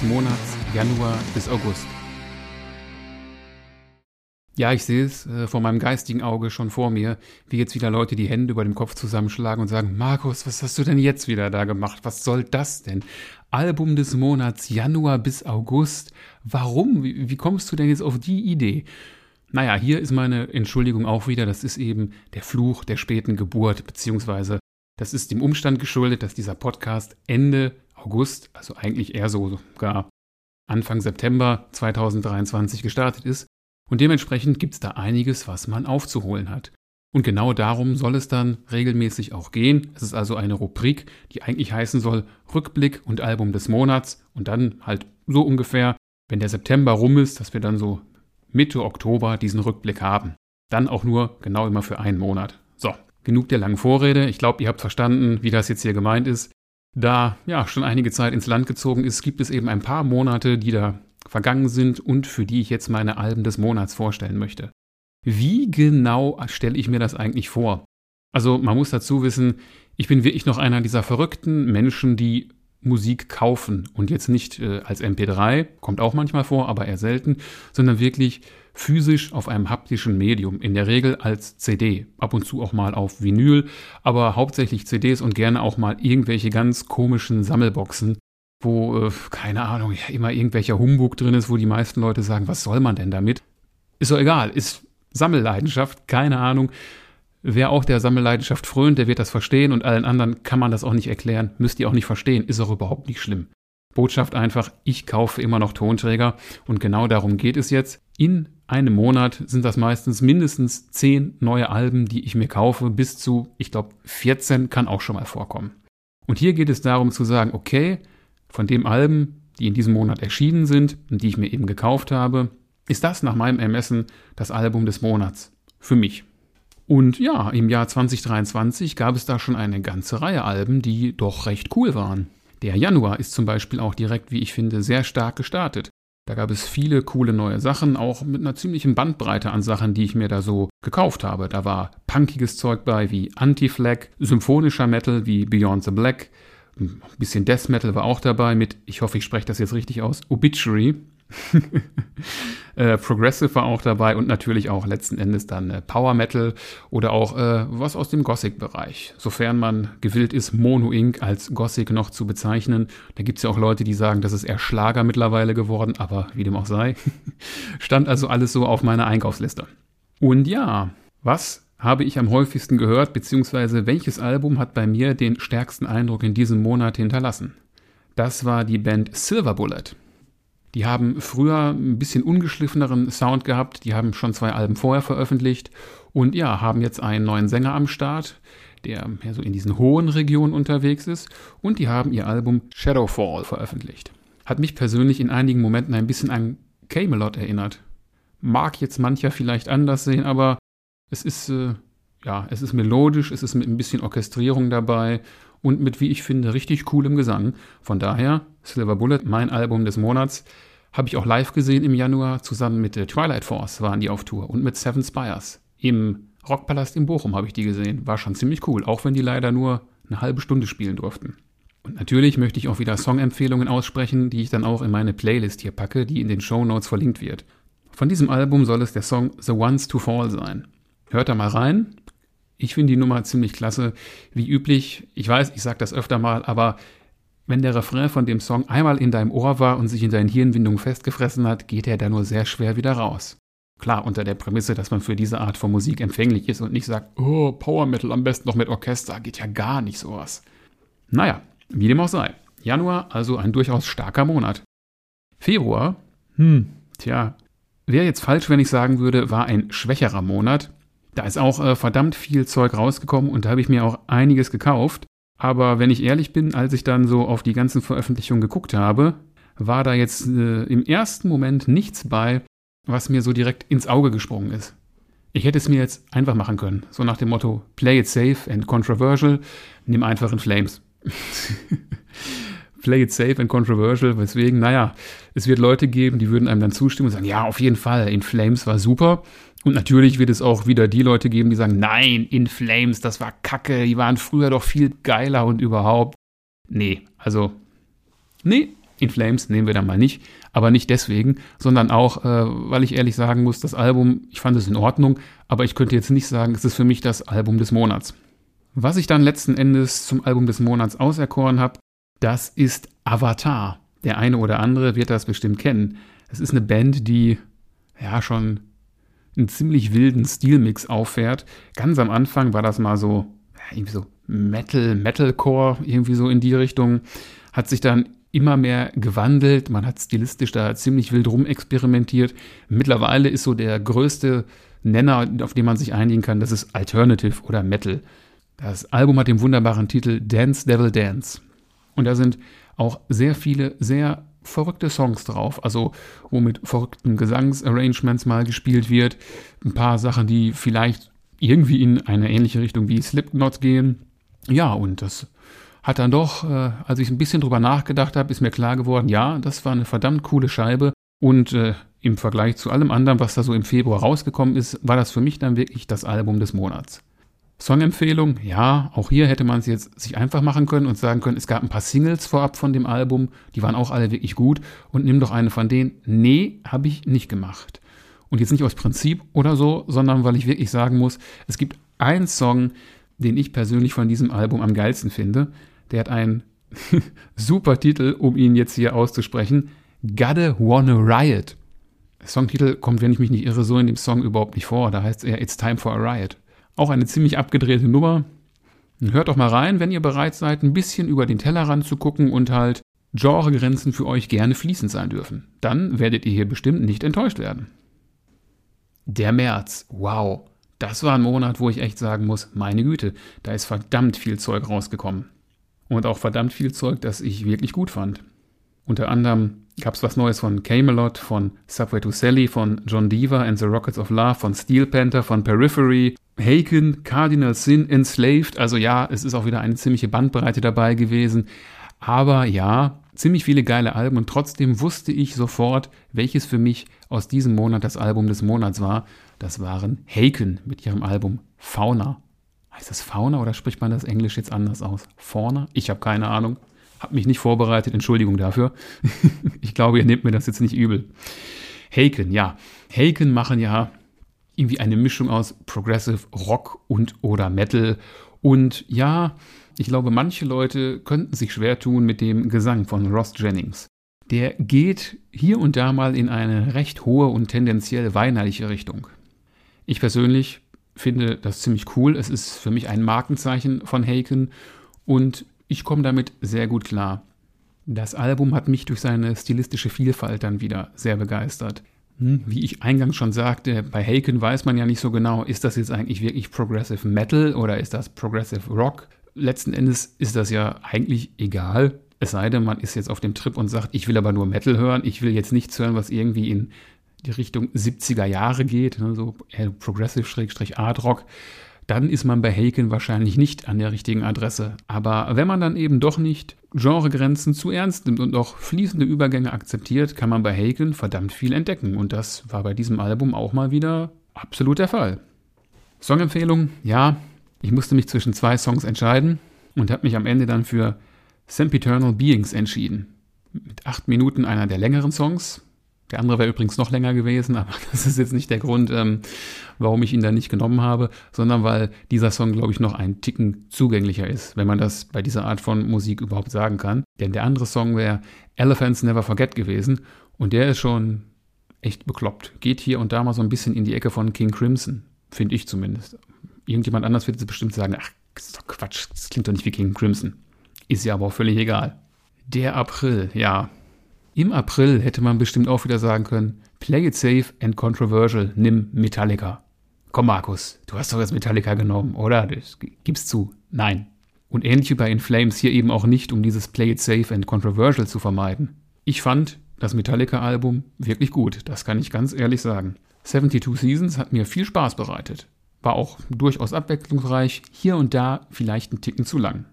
Des Monats Januar bis August. Ja, ich sehe es äh, vor meinem geistigen Auge schon vor mir, wie jetzt wieder Leute die Hände über dem Kopf zusammenschlagen und sagen, Markus, was hast du denn jetzt wieder da gemacht? Was soll das denn? Album des Monats Januar bis August. Warum? Wie, wie kommst du denn jetzt auf die Idee? Naja, hier ist meine Entschuldigung auch wieder, das ist eben der Fluch der späten Geburt, beziehungsweise das ist dem Umstand geschuldet, dass dieser Podcast Ende August, also eigentlich eher sogar Anfang September 2023 gestartet ist und dementsprechend gibt es da einiges, was man aufzuholen hat. Und genau darum soll es dann regelmäßig auch gehen. Es ist also eine Rubrik, die eigentlich heißen soll Rückblick und Album des Monats und dann halt so ungefähr, wenn der September rum ist, dass wir dann so Mitte Oktober diesen Rückblick haben. Dann auch nur genau immer für einen Monat. So, genug der langen Vorrede. Ich glaube, ihr habt verstanden, wie das jetzt hier gemeint ist. Da ja schon einige Zeit ins Land gezogen ist, gibt es eben ein paar Monate, die da vergangen sind und für die ich jetzt meine Alben des Monats vorstellen möchte. Wie genau stelle ich mir das eigentlich vor? Also man muss dazu wissen, ich bin wirklich noch einer dieser verrückten Menschen, die Musik kaufen und jetzt nicht äh, als MP3, kommt auch manchmal vor, aber eher selten, sondern wirklich physisch auf einem haptischen Medium, in der Regel als CD, ab und zu auch mal auf Vinyl, aber hauptsächlich CDs und gerne auch mal irgendwelche ganz komischen Sammelboxen, wo, äh, keine Ahnung, immer irgendwelcher Humbug drin ist, wo die meisten Leute sagen, was soll man denn damit? Ist doch egal, ist Sammelleidenschaft, keine Ahnung. Wer auch der Sammelleidenschaft frönt, der wird das verstehen und allen anderen kann man das auch nicht erklären, müsst ihr auch nicht verstehen, ist auch überhaupt nicht schlimm. Botschaft einfach, ich kaufe immer noch Tonträger und genau darum geht es jetzt. In einem Monat sind das meistens mindestens zehn neue Alben, die ich mir kaufe, bis zu, ich glaube, 14 kann auch schon mal vorkommen. Und hier geht es darum zu sagen, okay, von den Alben, die in diesem Monat erschienen sind und die ich mir eben gekauft habe, ist das nach meinem Ermessen das Album des Monats. Für mich. Und ja, im Jahr 2023 gab es da schon eine ganze Reihe Alben, die doch recht cool waren. Der Januar ist zum Beispiel auch direkt, wie ich finde, sehr stark gestartet. Da gab es viele coole neue Sachen, auch mit einer ziemlichen Bandbreite an Sachen, die ich mir da so gekauft habe. Da war punkiges Zeug bei wie Anti-Flag, symphonischer Metal wie Beyond the Black, ein bisschen Death Metal war auch dabei mit, ich hoffe, ich spreche das jetzt richtig aus, Obituary. äh, Progressive war auch dabei und natürlich auch letzten Endes dann äh, Power Metal oder auch äh, was aus dem Gothic-Bereich. Sofern man gewillt ist, Mono Inc. als Gothic noch zu bezeichnen. Da gibt es ja auch Leute, die sagen, das ist eher Schlager mittlerweile geworden, aber wie dem auch sei. Stand also alles so auf meiner Einkaufsliste. Und ja, was habe ich am häufigsten gehört, beziehungsweise welches Album hat bei mir den stärksten Eindruck in diesem Monat hinterlassen? Das war die Band Silver Bullet. Die haben früher ein bisschen ungeschliffeneren Sound gehabt, die haben schon zwei Alben vorher veröffentlicht und ja, haben jetzt einen neuen Sänger am Start, der mehr so in diesen hohen Regionen unterwegs ist und die haben ihr Album Shadowfall veröffentlicht. Hat mich persönlich in einigen Momenten ein bisschen an Camelot erinnert. Mag jetzt mancher vielleicht anders sehen, aber es ist, äh, ja, es ist melodisch, es ist mit ein bisschen Orchestrierung dabei und mit, wie ich finde, richtig coolem Gesang. Von daher, Silver Bullet, mein Album des Monats, habe ich auch live gesehen im Januar. Zusammen mit äh, Twilight Force waren die auf Tour und mit Seven Spires. Im Rockpalast in Bochum habe ich die gesehen. War schon ziemlich cool, auch wenn die leider nur eine halbe Stunde spielen durften. Und natürlich möchte ich auch wieder Songempfehlungen aussprechen, die ich dann auch in meine Playlist hier packe, die in den Show Notes verlinkt wird. Von diesem Album soll es der Song The Ones to Fall sein. Hört da mal rein. Ich finde die Nummer ziemlich klasse. Wie üblich, ich weiß, ich sage das öfter mal, aber wenn der Refrain von dem Song einmal in deinem Ohr war und sich in deinen Hirnwindungen festgefressen hat, geht er da nur sehr schwer wieder raus. Klar, unter der Prämisse, dass man für diese Art von Musik empfänglich ist und nicht sagt, oh, Power Metal am besten noch mit Orchester, geht ja gar nicht sowas. Naja, wie dem auch sei. Januar also ein durchaus starker Monat. Februar, hm, tja, wäre jetzt falsch, wenn ich sagen würde, war ein schwächerer Monat. Da ist auch äh, verdammt viel Zeug rausgekommen und da habe ich mir auch einiges gekauft. Aber wenn ich ehrlich bin, als ich dann so auf die ganzen Veröffentlichungen geguckt habe, war da jetzt äh, im ersten Moment nichts bei, was mir so direkt ins Auge gesprungen ist. Ich hätte es mir jetzt einfach machen können. So nach dem Motto, play it safe and controversial, nimm einfach in Flames. play it safe and controversial, weswegen, naja, es wird Leute geben, die würden einem dann zustimmen und sagen, ja, auf jeden Fall, in Flames war super. Und natürlich wird es auch wieder die Leute geben, die sagen, nein, In Flames, das war Kacke, die waren früher doch viel geiler und überhaupt. nee, also, nee, In Flames nehmen wir dann mal nicht. Aber nicht deswegen, sondern auch, äh, weil ich ehrlich sagen muss, das Album, ich fand es in Ordnung, aber ich könnte jetzt nicht sagen, es ist für mich das Album des Monats. Was ich dann letzten Endes zum Album des Monats auserkoren habe, das ist Avatar. Der eine oder andere wird das bestimmt kennen. Es ist eine Band, die ja schon einen ziemlich wilden Stilmix auffährt. Ganz am Anfang war das mal so, irgendwie so Metal, Metalcore, irgendwie so in die Richtung. Hat sich dann immer mehr gewandelt. Man hat stilistisch da ziemlich wild rumexperimentiert. Mittlerweile ist so der größte Nenner, auf den man sich einigen kann, das ist Alternative oder Metal. Das Album hat den wunderbaren Titel Dance Devil Dance. Und da sind auch sehr viele sehr verrückte Songs drauf, also wo mit verrückten Gesangsarrangements mal gespielt wird. Ein paar Sachen, die vielleicht irgendwie in eine ähnliche Richtung wie Slipknot gehen. Ja, und das hat dann doch, äh, als ich ein bisschen drüber nachgedacht habe, ist mir klar geworden, ja, das war eine verdammt coole Scheibe und äh, im Vergleich zu allem anderen, was da so im Februar rausgekommen ist, war das für mich dann wirklich das Album des Monats. Songempfehlung, ja, auch hier hätte man es jetzt sich einfach machen können und sagen können, es gab ein paar Singles vorab von dem Album, die waren auch alle wirklich gut und nimm doch eine von denen. Nee, habe ich nicht gemacht. Und jetzt nicht aus Prinzip oder so, sondern weil ich wirklich sagen muss, es gibt einen Song, den ich persönlich von diesem Album am geilsten finde. Der hat einen super Titel, um ihn jetzt hier auszusprechen. Gotta Wanna Riot. Der Songtitel kommt, wenn ich mich nicht irre, so in dem Song überhaupt nicht vor. Da heißt eher It's Time for a Riot. Auch eine ziemlich abgedrehte Nummer. Hört doch mal rein, wenn ihr bereit seid, ein bisschen über den Tellerrand zu gucken und halt Genregrenzen für euch gerne fließend sein dürfen. Dann werdet ihr hier bestimmt nicht enttäuscht werden. Der März. Wow. Das war ein Monat, wo ich echt sagen muss, meine Güte, da ist verdammt viel Zeug rausgekommen. Und auch verdammt viel Zeug, das ich wirklich gut fand. Unter anderem gab es was Neues von Camelot, von Subway to Sally, von John Deaver and the Rockets of Love, von Steel Panther, von Periphery, Haken, Cardinal Sin, Enslaved. Also ja, es ist auch wieder eine ziemliche Bandbreite dabei gewesen. Aber ja, ziemlich viele geile Alben und trotzdem wusste ich sofort, welches für mich aus diesem Monat das Album des Monats war. Das waren Haken mit ihrem Album Fauna. Heißt das Fauna oder spricht man das Englisch jetzt anders aus? Fauna? Ich habe keine Ahnung. Hab mich nicht vorbereitet, Entschuldigung dafür. ich glaube, ihr nehmt mir das jetzt nicht übel. Haken, ja. Haken machen ja irgendwie eine Mischung aus Progressive Rock und oder Metal. Und ja, ich glaube, manche Leute könnten sich schwer tun mit dem Gesang von Ross Jennings. Der geht hier und da mal in eine recht hohe und tendenziell weinerliche Richtung. Ich persönlich finde das ziemlich cool. Es ist für mich ein Markenzeichen von Haken und ich komme damit sehr gut klar. Das Album hat mich durch seine stilistische Vielfalt dann wieder sehr begeistert. Hm, wie ich eingangs schon sagte, bei Haken weiß man ja nicht so genau, ist das jetzt eigentlich wirklich Progressive Metal oder ist das Progressive Rock? Letzten Endes ist das ja eigentlich egal. Es sei denn, man ist jetzt auf dem Trip und sagt, ich will aber nur Metal hören, ich will jetzt nichts hören, was irgendwie in die Richtung 70er Jahre geht, ne, so Progressive-Art Rock dann ist man bei Haken wahrscheinlich nicht an der richtigen Adresse. Aber wenn man dann eben doch nicht Genregrenzen zu ernst nimmt und auch fließende Übergänge akzeptiert, kann man bei Haken verdammt viel entdecken. Und das war bei diesem Album auch mal wieder absolut der Fall. Songempfehlung, ja, ich musste mich zwischen zwei Songs entscheiden und habe mich am Ende dann für Sempiternal Beings entschieden. Mit acht Minuten einer der längeren Songs, der andere wäre übrigens noch länger gewesen, aber das ist jetzt nicht der Grund, ähm, warum ich ihn da nicht genommen habe, sondern weil dieser Song, glaube ich, noch ein Ticken zugänglicher ist, wenn man das bei dieser Art von Musik überhaupt sagen kann. Denn der andere Song wäre Elephants Never Forget gewesen und der ist schon echt bekloppt. Geht hier und da mal so ein bisschen in die Ecke von King Crimson, finde ich zumindest. Irgendjemand anders wird jetzt bestimmt sagen, ach, ist doch Quatsch, das klingt doch nicht wie King Crimson. Ist ja aber auch völlig egal. Der April, ja, im April hätte man bestimmt auch wieder sagen können, play it safe and controversial, nimm Metallica. Komm Markus, du hast doch jetzt Metallica genommen, oder? Das gib's zu. Nein. Und ähnlich wie bei In Flames hier eben auch nicht, um dieses Play it safe and controversial zu vermeiden. Ich fand das Metallica-Album wirklich gut, das kann ich ganz ehrlich sagen. 72 Seasons hat mir viel Spaß bereitet. War auch durchaus abwechslungsreich, hier und da vielleicht einen Ticken zu lang.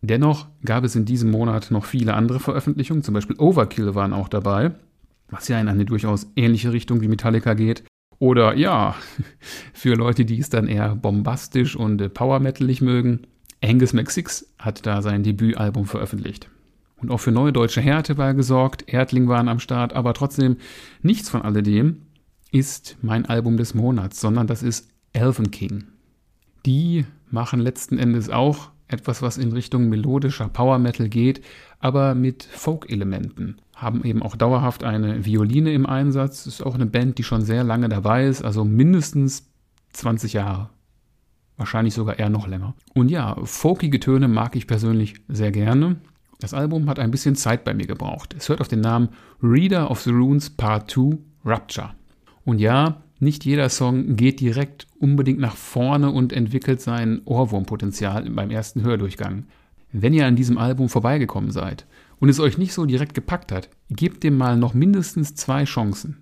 Dennoch gab es in diesem Monat noch viele andere Veröffentlichungen, zum Beispiel Overkill waren auch dabei, was ja in eine durchaus ähnliche Richtung wie Metallica geht. Oder ja, für Leute, die es dann eher bombastisch und äh, power metalig mögen, Angus McSix hat da sein Debütalbum veröffentlicht. Und auch für neue deutsche Härte war gesorgt, Erdling waren am Start, aber trotzdem nichts von alledem ist mein Album des Monats, sondern das ist Elven King. Die machen letzten Endes auch etwas, was in Richtung melodischer Power Metal geht, aber mit Folk-Elementen. Haben eben auch dauerhaft eine Violine im Einsatz. Ist auch eine Band, die schon sehr lange dabei ist, also mindestens 20 Jahre. Wahrscheinlich sogar eher noch länger. Und ja, folkige Töne mag ich persönlich sehr gerne. Das Album hat ein bisschen Zeit bei mir gebraucht. Es hört auf den Namen Reader of the Runes Part 2 Rupture. Und ja, nicht jeder Song geht direkt unbedingt nach vorne und entwickelt sein Ohrwurmpotenzial beim ersten Hördurchgang. Wenn ihr an diesem Album vorbeigekommen seid und es euch nicht so direkt gepackt hat, gebt dem mal noch mindestens zwei Chancen.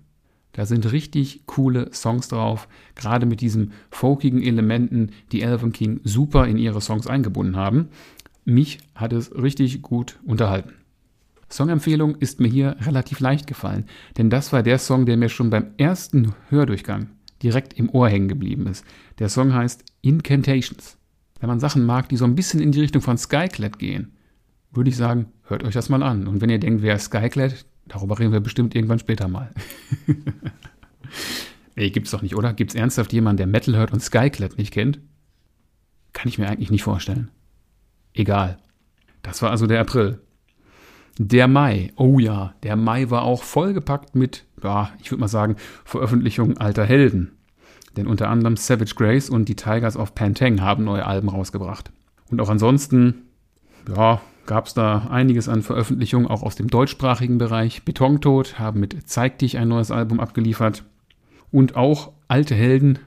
Da sind richtig coole Songs drauf, gerade mit diesen folkigen Elementen, die Elven King super in ihre Songs eingebunden haben. Mich hat es richtig gut unterhalten. Songempfehlung ist mir hier relativ leicht gefallen, denn das war der Song, der mir schon beim ersten Hördurchgang direkt im Ohr hängen geblieben ist. Der Song heißt Incantations. Wenn man Sachen mag, die so ein bisschen in die Richtung von Skyclad gehen, würde ich sagen, hört euch das mal an. Und wenn ihr denkt, wer Skyclad, Darüber reden wir bestimmt irgendwann später mal. nee, gibt's doch nicht, oder? Gibt's ernsthaft jemanden, der Metal hört und Skyclad nicht kennt? Kann ich mir eigentlich nicht vorstellen. Egal. Das war also der April. Der Mai, oh ja, der Mai war auch vollgepackt mit, ja, ich würde mal sagen, Veröffentlichungen alter Helden. Denn unter anderem Savage Grace und die Tigers of Pantang haben neue Alben rausgebracht. Und auch ansonsten, ja, gab es da einiges an Veröffentlichungen, auch aus dem deutschsprachigen Bereich. Betontod haben mit Zeig dich ein neues Album abgeliefert. Und auch alte Helden,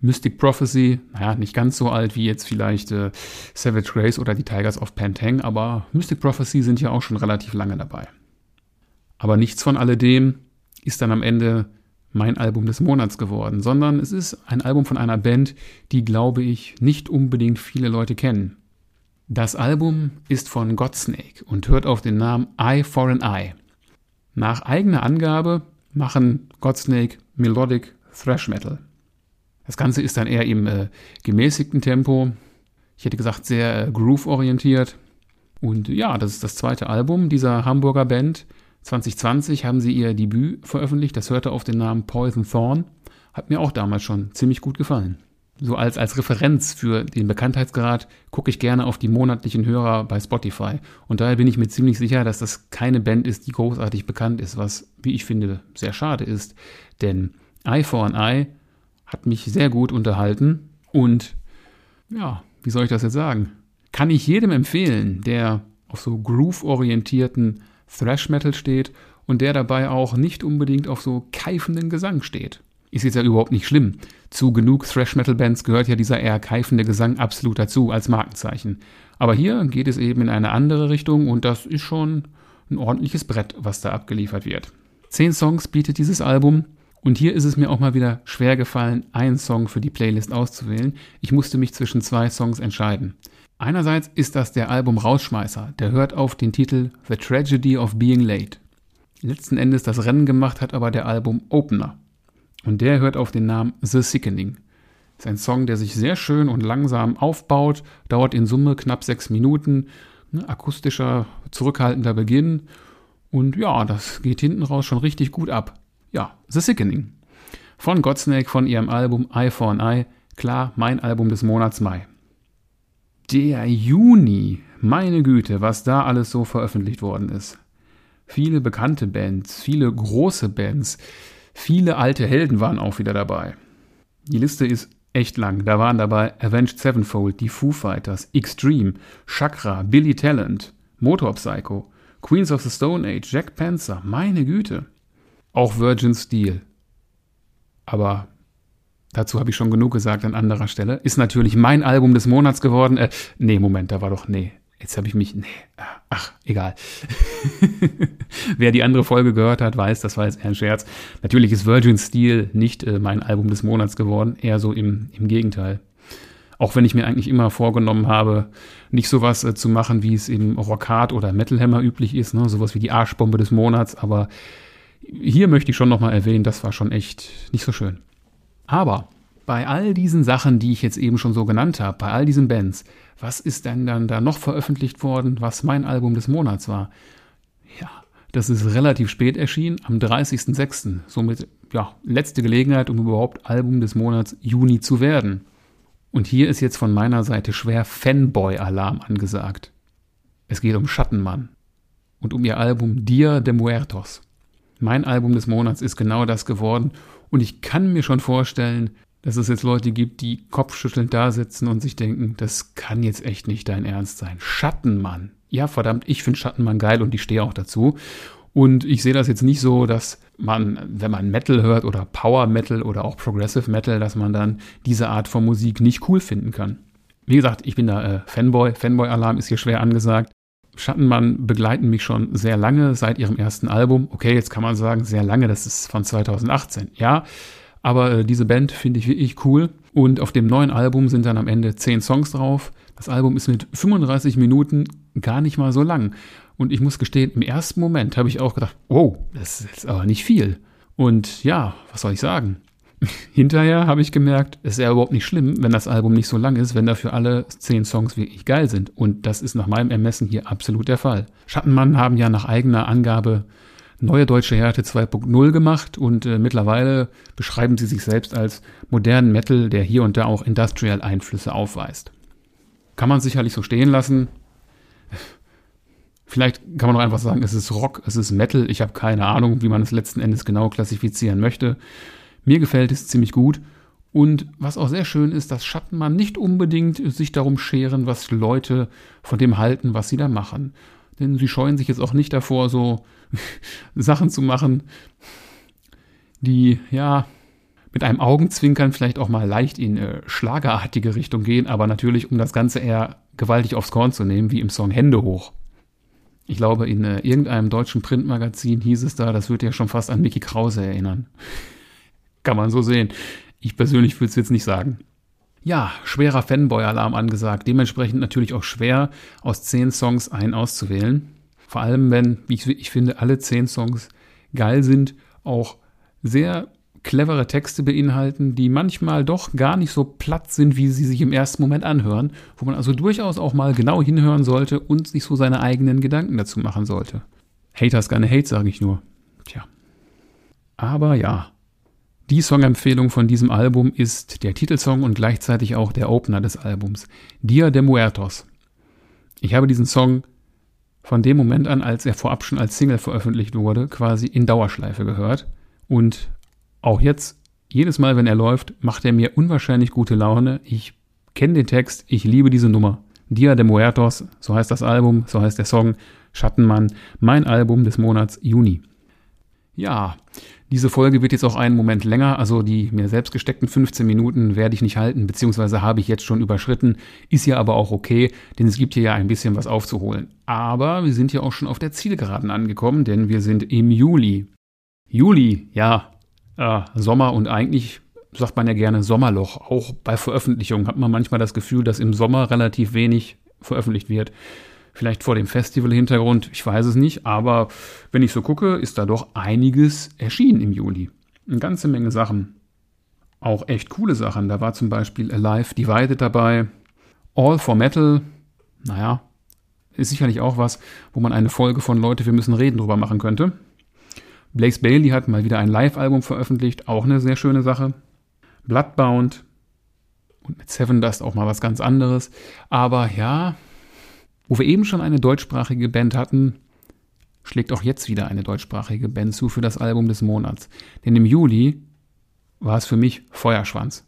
Mystic Prophecy, naja, nicht ganz so alt wie jetzt vielleicht äh, Savage Grace oder die Tigers of Pantang, aber Mystic Prophecy sind ja auch schon relativ lange dabei. Aber nichts von alledem ist dann am Ende mein Album des Monats geworden, sondern es ist ein Album von einer Band, die, glaube ich, nicht unbedingt viele Leute kennen. Das Album ist von Godsnake und hört auf den Namen Eye for an Eye. Nach eigener Angabe machen Godsnake Melodic Thrash Metal. Das Ganze ist dann eher im äh, gemäßigten Tempo. Ich hätte gesagt, sehr äh, groove-orientiert. Und ja, das ist das zweite Album dieser Hamburger Band. 2020 haben sie ihr Debüt veröffentlicht. Das hörte auf den Namen Poison Thorn. Hat mir auch damals schon ziemlich gut gefallen so als, als Referenz für den Bekanntheitsgrad gucke ich gerne auf die monatlichen Hörer bei Spotify. Und daher bin ich mir ziemlich sicher, dass das keine Band ist, die großartig bekannt ist, was, wie ich finde, sehr schade ist. Denn Eye for an Eye hat mich sehr gut unterhalten und ja, wie soll ich das jetzt sagen? Kann ich jedem empfehlen, der auf so groove-orientierten Thrash Metal steht und der dabei auch nicht unbedingt auf so keifenden Gesang steht. Ist jetzt ja überhaupt nicht schlimm. Zu genug Thrash-Metal-Bands gehört ja dieser eher keifende Gesang absolut dazu als Markenzeichen. Aber hier geht es eben in eine andere Richtung und das ist schon ein ordentliches Brett, was da abgeliefert wird. Zehn Songs bietet dieses Album und hier ist es mir auch mal wieder schwer gefallen, einen Song für die Playlist auszuwählen. Ich musste mich zwischen zwei Songs entscheiden. Einerseits ist das der Album Rausschmeißer, der hört auf den Titel The Tragedy of Being Late. Letzten Endes das Rennen gemacht hat aber der Album Opener. Und der hört auf den Namen The Sickening. Ist ein Song, der sich sehr schön und langsam aufbaut, dauert in Summe knapp sechs Minuten, ne, akustischer, zurückhaltender Beginn. Und ja, das geht hinten raus schon richtig gut ab. Ja, The Sickening. Von Godsnake von ihrem Album Eye for an Eye. Klar, mein Album des Monats Mai. Der Juni, meine Güte, was da alles so veröffentlicht worden ist. Viele bekannte Bands, viele große Bands. Viele alte Helden waren auch wieder dabei. Die Liste ist echt lang. Da waren dabei Avenged Sevenfold, die Foo Fighters, Extreme, Chakra, Billy Talent, Motor Psycho, Queens of the Stone Age, Jack Panzer, meine Güte. Auch Virgin Steel. Aber dazu habe ich schon genug gesagt an anderer Stelle. Ist natürlich mein Album des Monats geworden. Äh, nee, Moment, da war doch, nee, Jetzt habe ich mich. Nee, ach, egal. Wer die andere Folge gehört hat, weiß, das war jetzt eher ein Scherz. Natürlich ist Virgin Steel nicht äh, mein Album des Monats geworden, eher so im, im Gegenteil. Auch wenn ich mir eigentlich immer vorgenommen habe, nicht sowas äh, zu machen, wie es im Rockhard oder Metal Hammer üblich ist, ne? sowas wie die Arschbombe des Monats, aber hier möchte ich schon nochmal erwähnen, das war schon echt nicht so schön. Aber bei all diesen Sachen, die ich jetzt eben schon so genannt habe, bei all diesen Bands, was ist denn dann da noch veröffentlicht worden, was mein Album des Monats war? Ja, das ist relativ spät erschienen, am 30.06. Somit, ja, letzte Gelegenheit, um überhaupt Album des Monats Juni zu werden. Und hier ist jetzt von meiner Seite schwer Fanboy-Alarm angesagt. Es geht um Schattenmann und um ihr Album Dia de Muertos. Mein Album des Monats ist genau das geworden und ich kann mir schon vorstellen, dass es jetzt Leute gibt, die kopfschüttelnd da sitzen und sich denken, das kann jetzt echt nicht dein Ernst sein. Schattenmann. Ja, verdammt, ich finde Schattenmann geil und ich stehe auch dazu. Und ich sehe das jetzt nicht so, dass man, wenn man Metal hört oder Power Metal oder auch Progressive Metal, dass man dann diese Art von Musik nicht cool finden kann. Wie gesagt, ich bin da äh, Fanboy. Fanboy-Alarm ist hier schwer angesagt. Schattenmann begleiten mich schon sehr lange, seit ihrem ersten Album. Okay, jetzt kann man sagen, sehr lange, das ist von 2018. Ja, aber äh, diese Band finde ich wirklich cool. Und auf dem neuen Album sind dann am Ende zehn Songs drauf. Das Album ist mit 35 Minuten gar nicht mal so lang. Und ich muss gestehen, im ersten Moment habe ich auch gedacht, wow, das ist aber nicht viel. Und ja, was soll ich sagen? Hinterher habe ich gemerkt, es ist ja überhaupt nicht schlimm, wenn das Album nicht so lang ist, wenn dafür alle zehn Songs wirklich geil sind. Und das ist nach meinem Ermessen hier absolut der Fall. Schattenmann haben ja nach eigener Angabe Neue Deutsche Härte 2.0 gemacht und äh, mittlerweile beschreiben sie sich selbst als modernen Metal, der hier und da auch Industrial-Einflüsse aufweist. Kann man sicherlich so stehen lassen. Vielleicht kann man auch einfach sagen, es ist Rock, es ist Metal. Ich habe keine Ahnung, wie man es letzten Endes genau klassifizieren möchte. Mir gefällt es ziemlich gut. Und was auch sehr schön ist, dass Schattenmann nicht unbedingt sich darum scheren, was Leute von dem halten, was sie da machen. Denn sie scheuen sich jetzt auch nicht davor, so Sachen zu machen, die, ja, mit einem Augenzwinkern vielleicht auch mal leicht in äh, schlagerartige Richtung gehen, aber natürlich, um das Ganze eher gewaltig aufs Korn zu nehmen, wie im Song Hände hoch. Ich glaube, in äh, irgendeinem deutschen Printmagazin hieß es da, das würde ja schon fast an Mickey Krause erinnern. Kann man so sehen. Ich persönlich würde es jetzt nicht sagen. Ja, schwerer Fanboy-Alarm angesagt. Dementsprechend natürlich auch schwer, aus zehn Songs einen auszuwählen. Vor allem, wenn, wie ich, ich finde, alle zehn Songs geil sind, auch sehr clevere Texte beinhalten, die manchmal doch gar nicht so platt sind, wie sie sich im ersten Moment anhören, wo man also durchaus auch mal genau hinhören sollte und sich so seine eigenen Gedanken dazu machen sollte. Haters gonna hate, sage ich nur. Tja. Aber ja, die Songempfehlung von diesem Album ist der Titelsong und gleichzeitig auch der Opener des Albums, Dia de Muertos. Ich habe diesen Song von dem Moment an, als er vorab schon als Single veröffentlicht wurde, quasi in Dauerschleife gehört. Und auch jetzt, jedes Mal, wenn er läuft, macht er mir unwahrscheinlich gute Laune. Ich kenne den Text, ich liebe diese Nummer. Dia de Muertos, so heißt das Album, so heißt der Song, Schattenmann, mein Album des Monats Juni. Ja, diese Folge wird jetzt auch einen Moment länger, also die mir selbst gesteckten 15 Minuten werde ich nicht halten, beziehungsweise habe ich jetzt schon überschritten, ist ja aber auch okay, denn es gibt hier ja ein bisschen was aufzuholen. Aber wir sind ja auch schon auf der Zielgeraden angekommen, denn wir sind im Juli. Juli, ja, äh, Sommer und eigentlich sagt man ja gerne Sommerloch. Auch bei Veröffentlichungen hat man manchmal das Gefühl, dass im Sommer relativ wenig veröffentlicht wird. Vielleicht vor dem Festival-Hintergrund, ich weiß es nicht, aber wenn ich so gucke, ist da doch einiges erschienen im Juli. Eine ganze Menge Sachen. Auch echt coole Sachen. Da war zum Beispiel Alive Divided dabei. All for Metal. Naja, ist sicherlich auch was, wo man eine Folge von Leute, wir müssen reden drüber machen könnte. Blaze Bailey hat mal wieder ein Live-Album veröffentlicht, auch eine sehr schöne Sache. Bloodbound und mit Seven Dust auch mal was ganz anderes. Aber ja, wo wir eben schon eine deutschsprachige Band hatten, schlägt auch jetzt wieder eine deutschsprachige Band zu für das Album des Monats. Denn im Juli war es für mich Feuerschwanz.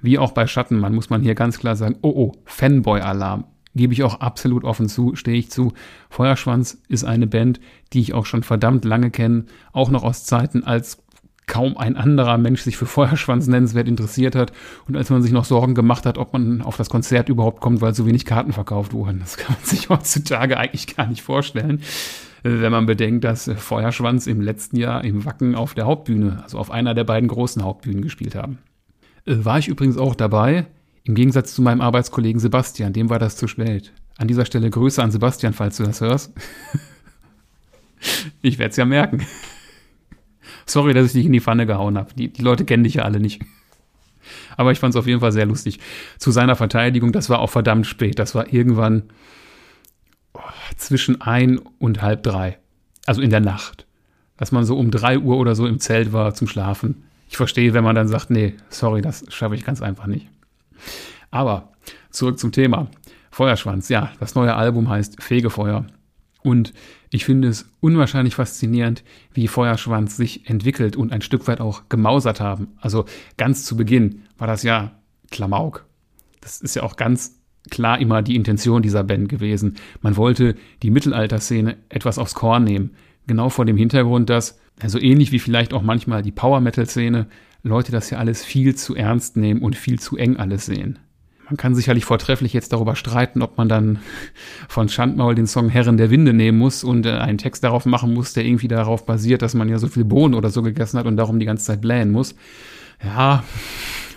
Wie auch bei Schattenmann muss man hier ganz klar sagen, oh oh, Fanboy-Alarm. Gebe ich auch absolut offen zu, stehe ich zu. Feuerschwanz ist eine Band, die ich auch schon verdammt lange kenne, auch noch aus Zeiten, als kaum ein anderer Mensch sich für Feuerschwanz nennenswert interessiert hat und als man sich noch Sorgen gemacht hat, ob man auf das Konzert überhaupt kommt, weil so wenig Karten verkauft wurden. Das kann man sich heutzutage eigentlich gar nicht vorstellen, äh, wenn man bedenkt, dass äh, Feuerschwanz im letzten Jahr im Wacken auf der Hauptbühne, also auf einer der beiden großen Hauptbühnen gespielt haben. Äh, war ich übrigens auch dabei, im Gegensatz zu meinem Arbeitskollegen Sebastian, dem war das zu spät. An dieser Stelle Grüße an Sebastian, falls du das hörst. ich werde es ja merken. Sorry, dass ich dich in die Pfanne gehauen habe. Die, die Leute kennen dich ja alle nicht. Aber ich fand es auf jeden Fall sehr lustig. Zu seiner Verteidigung, das war auch verdammt spät. Das war irgendwann oh, zwischen ein und halb drei. Also in der Nacht. Dass man so um drei Uhr oder so im Zelt war zum Schlafen. Ich verstehe, wenn man dann sagt, nee, sorry, das schaffe ich ganz einfach nicht. Aber zurück zum Thema. Feuerschwanz, ja, das neue Album heißt Fegefeuer. Und ich finde es unwahrscheinlich faszinierend, wie Feuerschwanz sich entwickelt und ein Stück weit auch gemausert haben. Also ganz zu Beginn war das ja Klamauk. Das ist ja auch ganz klar immer die Intention dieser Band gewesen. Man wollte die Mittelalterszene etwas aufs Korn nehmen. Genau vor dem Hintergrund, dass, also ähnlich wie vielleicht auch manchmal die Power-Metal-Szene, Leute das ja alles viel zu ernst nehmen und viel zu eng alles sehen. Man kann sicherlich vortrefflich jetzt darüber streiten, ob man dann von Schandmaul den Song Herren der Winde nehmen muss und äh, einen Text darauf machen muss, der irgendwie darauf basiert, dass man ja so viel Bohnen oder so gegessen hat und darum die ganze Zeit blähen muss. Ja,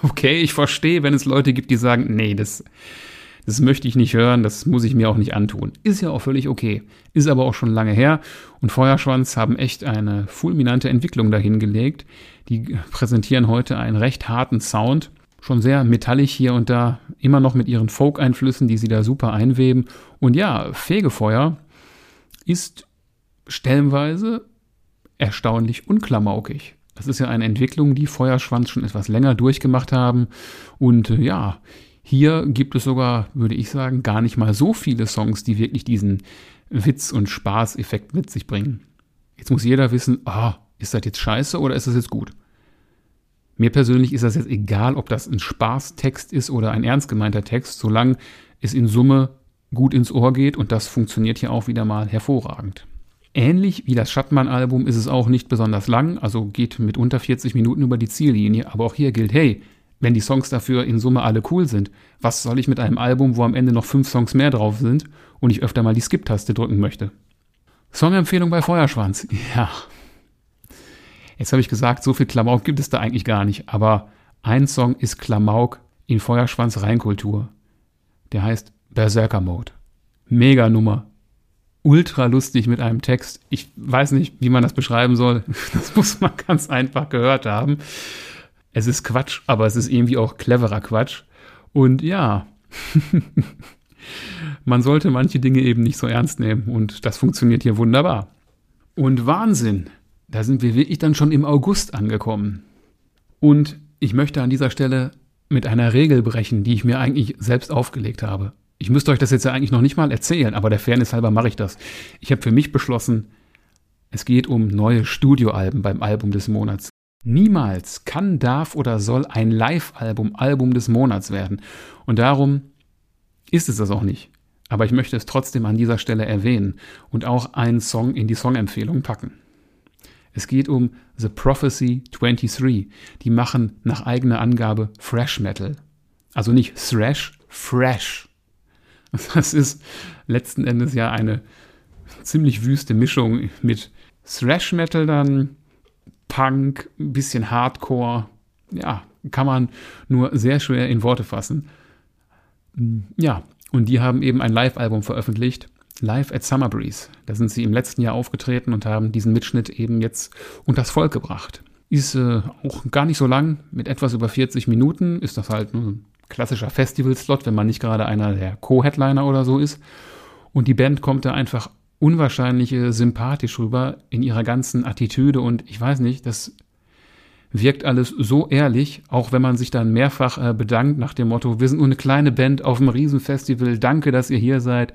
okay, ich verstehe, wenn es Leute gibt, die sagen, nee, das, das möchte ich nicht hören, das muss ich mir auch nicht antun. Ist ja auch völlig okay. Ist aber auch schon lange her und Feuerschwanz haben echt eine fulminante Entwicklung dahingelegt. Die präsentieren heute einen recht harten Sound schon sehr metallig hier und da, immer noch mit ihren Folk-Einflüssen, die sie da super einweben. Und ja, Fegefeuer ist stellenweise erstaunlich unklamaukig. Das ist ja eine Entwicklung, die Feuerschwanz schon etwas länger durchgemacht haben. Und äh, ja, hier gibt es sogar, würde ich sagen, gar nicht mal so viele Songs, die wirklich diesen Witz- und Spaßeffekt mit sich bringen. Jetzt muss jeder wissen, ah, ist das jetzt scheiße oder ist das jetzt gut? Mir persönlich ist das jetzt egal, ob das ein Spaßtext ist oder ein ernst gemeinter Text, solange es in Summe gut ins Ohr geht und das funktioniert hier auch wieder mal hervorragend. Ähnlich wie das Schattmann-Album ist es auch nicht besonders lang, also geht mit unter 40 Minuten über die Ziellinie, aber auch hier gilt, hey, wenn die Songs dafür in Summe alle cool sind, was soll ich mit einem Album, wo am Ende noch fünf Songs mehr drauf sind und ich öfter mal die Skip-Taste drücken möchte? Songempfehlung bei Feuerschwanz. Ja, Jetzt habe ich gesagt, so viel Klamauk gibt es da eigentlich gar nicht, aber ein Song ist Klamauk in Feuerschwanz Reinkultur. Der heißt Berserker Mode. Mega Nummer. Ultra lustig mit einem Text. Ich weiß nicht, wie man das beschreiben soll. Das muss man ganz einfach gehört haben. Es ist Quatsch, aber es ist irgendwie auch cleverer Quatsch. Und ja, man sollte manche Dinge eben nicht so ernst nehmen und das funktioniert hier wunderbar. Und Wahnsinn, da sind wir wirklich dann schon im August angekommen. Und ich möchte an dieser Stelle mit einer Regel brechen, die ich mir eigentlich selbst aufgelegt habe. Ich müsste euch das jetzt ja eigentlich noch nicht mal erzählen, aber der Fairness halber mache ich das. Ich habe für mich beschlossen, es geht um neue Studioalben beim Album des Monats. Niemals kann, darf oder soll ein Live-Album Album des Monats werden. Und darum ist es das auch nicht. Aber ich möchte es trotzdem an dieser Stelle erwähnen und auch einen Song in die Songempfehlung packen. Es geht um The Prophecy 23. Die machen nach eigener Angabe Fresh Metal. Also nicht Thrash, Fresh. Das ist letzten Endes ja eine ziemlich wüste Mischung mit Thrash Metal dann, Punk, ein bisschen Hardcore. Ja, kann man nur sehr schwer in Worte fassen. Ja, und die haben eben ein Live-Album veröffentlicht Live at Summer Breeze. Da sind sie im letzten Jahr aufgetreten und haben diesen Mitschnitt eben jetzt unters Volk gebracht. Ist äh, auch gar nicht so lang, mit etwas über 40 Minuten ist das halt ein klassischer Festival-Slot, wenn man nicht gerade einer der Co-Headliner oder so ist. Und die Band kommt da einfach unwahrscheinlich äh, sympathisch rüber in ihrer ganzen Attitüde und ich weiß nicht, das wirkt alles so ehrlich, auch wenn man sich dann mehrfach äh, bedankt nach dem Motto, wir sind nur eine kleine Band auf einem Riesenfestival, danke, dass ihr hier seid.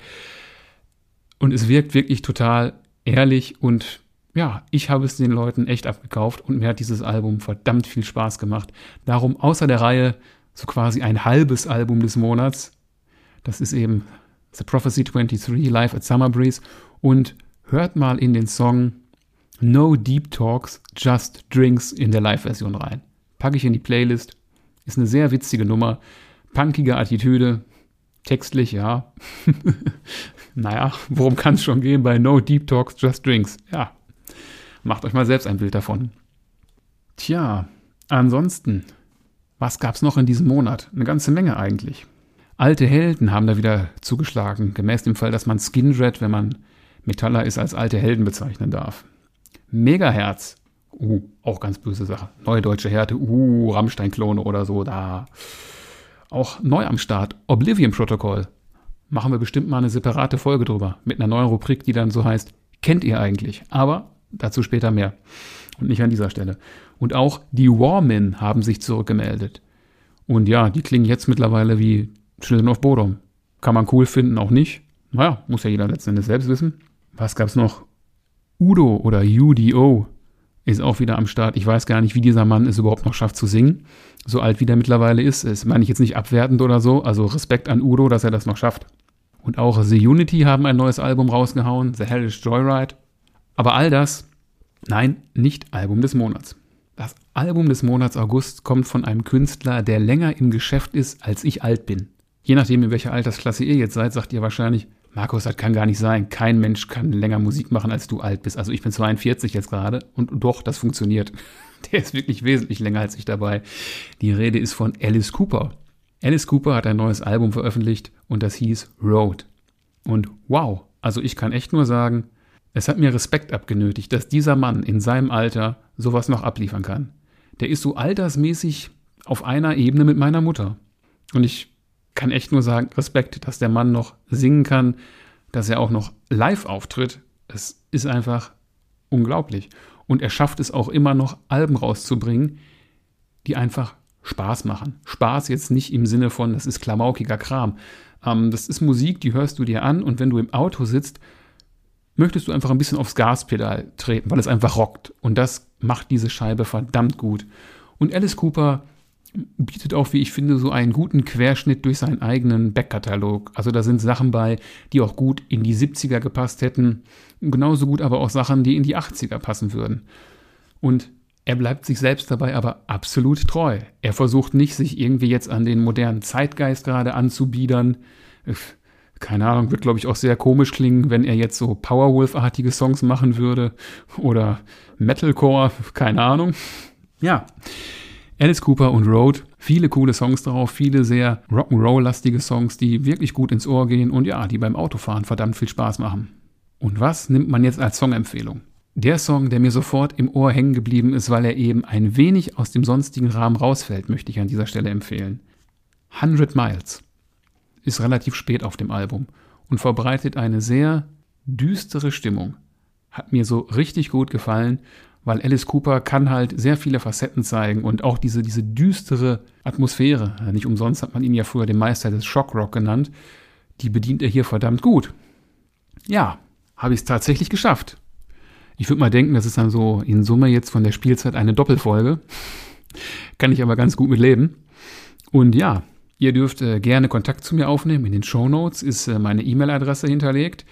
Und es wirkt wirklich total ehrlich und ja, ich habe es den Leuten echt abgekauft und mir hat dieses Album verdammt viel Spaß gemacht. Darum außer der Reihe so quasi ein halbes Album des Monats. Das ist eben The Prophecy 23 Live at Summer Breeze und hört mal in den Song No Deep Talks, Just Drinks in der Live-Version rein. Packe ich in die Playlist. Ist eine sehr witzige Nummer. Punkige Attitüde. Textlich, ja. naja, worum kann es schon gehen bei No Deep Talks, Just Drinks? Ja, macht euch mal selbst ein Bild davon. Tja, ansonsten, was gab's noch in diesem Monat? Eine ganze Menge eigentlich. Alte Helden haben da wieder zugeschlagen, gemäß dem Fall, dass man Skindred, wenn man Metaller ist, als alte Helden bezeichnen darf. Megaherz, Uh, auch ganz böse Sache. Neue deutsche Härte, uh, Rammstein-Klone oder so, da. Auch neu am Start, Oblivion Protocol. Machen wir bestimmt mal eine separate Folge drüber, mit einer neuen Rubrik, die dann so heißt, kennt ihr eigentlich? Aber dazu später mehr. Und nicht an dieser Stelle. Und auch die Warmen haben sich zurückgemeldet. Und ja, die klingen jetzt mittlerweile wie Children of Bodom. Kann man cool finden, auch nicht. Naja, muss ja jeder letzten Endes selbst wissen. Was gab's noch? Udo oder UDO ist auch wieder am Start. Ich weiß gar nicht, wie dieser Mann es überhaupt noch schafft zu singen. So alt wie der mittlerweile ist. Das meine ich jetzt nicht abwertend oder so. Also Respekt an Udo, dass er das noch schafft. Und auch The Unity haben ein neues Album rausgehauen, The Hellish Joyride. Aber all das, nein, nicht Album des Monats. Das Album des Monats August kommt von einem Künstler, der länger im Geschäft ist, als ich alt bin. Je nachdem, in welcher Altersklasse ihr jetzt seid, sagt ihr wahrscheinlich, Markus, das kann gar nicht sein. Kein Mensch kann länger Musik machen, als du alt bist. Also ich bin 42 jetzt gerade und doch, das funktioniert. Der ist wirklich wesentlich länger als ich dabei. Die Rede ist von Alice Cooper. Alice Cooper hat ein neues Album veröffentlicht und das hieß Road. Und wow, also ich kann echt nur sagen, es hat mir Respekt abgenötigt, dass dieser Mann in seinem Alter sowas noch abliefern kann. Der ist so altersmäßig auf einer Ebene mit meiner Mutter. Und ich kann echt nur sagen, Respekt, dass der Mann noch singen kann, dass er auch noch live auftritt. Es ist einfach unglaublich. Und er schafft es auch immer noch, Alben rauszubringen, die einfach Spaß machen. Spaß jetzt nicht im Sinne von, das ist klamaukiger Kram. Ähm, das ist Musik, die hörst du dir an und wenn du im Auto sitzt, möchtest du einfach ein bisschen aufs Gaspedal treten, weil es einfach rockt. Und das macht diese Scheibe verdammt gut. Und Alice Cooper bietet auch, wie ich finde, so einen guten Querschnitt durch seinen eigenen Backkatalog. Also da sind Sachen bei, die auch gut in die 70er gepasst hätten, genauso gut aber auch Sachen, die in die 80er passen würden. Und er bleibt sich selbst dabei aber absolut treu. Er versucht nicht, sich irgendwie jetzt an den modernen Zeitgeist gerade anzubiedern. Keine Ahnung, wird glaube ich auch sehr komisch klingen, wenn er jetzt so Powerwolf-artige Songs machen würde oder Metalcore, keine Ahnung. Ja, Alice Cooper und Road, viele coole Songs drauf, viele sehr Rock'n'Roll-lastige Songs, die wirklich gut ins Ohr gehen und ja, die beim Autofahren verdammt viel Spaß machen. Und was nimmt man jetzt als Songempfehlung? Der Song, der mir sofort im Ohr hängen geblieben ist, weil er eben ein wenig aus dem sonstigen Rahmen rausfällt, möchte ich an dieser Stelle empfehlen. 100 Miles ist relativ spät auf dem Album und verbreitet eine sehr düstere Stimmung. Hat mir so richtig gut gefallen weil Alice Cooper kann halt sehr viele Facetten zeigen und auch diese, diese düstere Atmosphäre, nicht umsonst hat man ihn ja früher den Meister des Shockrock genannt, die bedient er hier verdammt gut. Ja, habe ich es tatsächlich geschafft. Ich würde mal denken, das ist dann so in Summe jetzt von der Spielzeit eine Doppelfolge. Kann ich aber ganz gut mit leben. Und ja, ihr dürft äh, gerne Kontakt zu mir aufnehmen. In den Show Notes ist äh, meine E-Mail-Adresse hinterlegt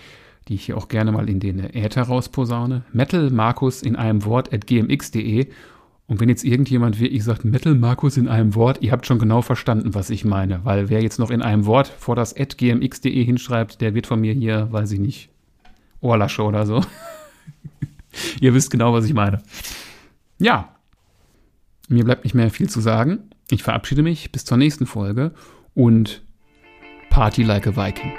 die ich hier auch gerne mal in den Äther rausposaune. Metal Markus in einem Wort at gmx.de. Und wenn jetzt irgendjemand wirklich sagt, Metal Markus in einem Wort, ihr habt schon genau verstanden, was ich meine. Weil wer jetzt noch in einem Wort vor das at gmx.de hinschreibt, der wird von mir hier, weiß ich nicht, Ohrlasche oder so. ihr wisst genau, was ich meine. Ja, mir bleibt nicht mehr viel zu sagen. Ich verabschiede mich bis zur nächsten Folge und Party like a Viking.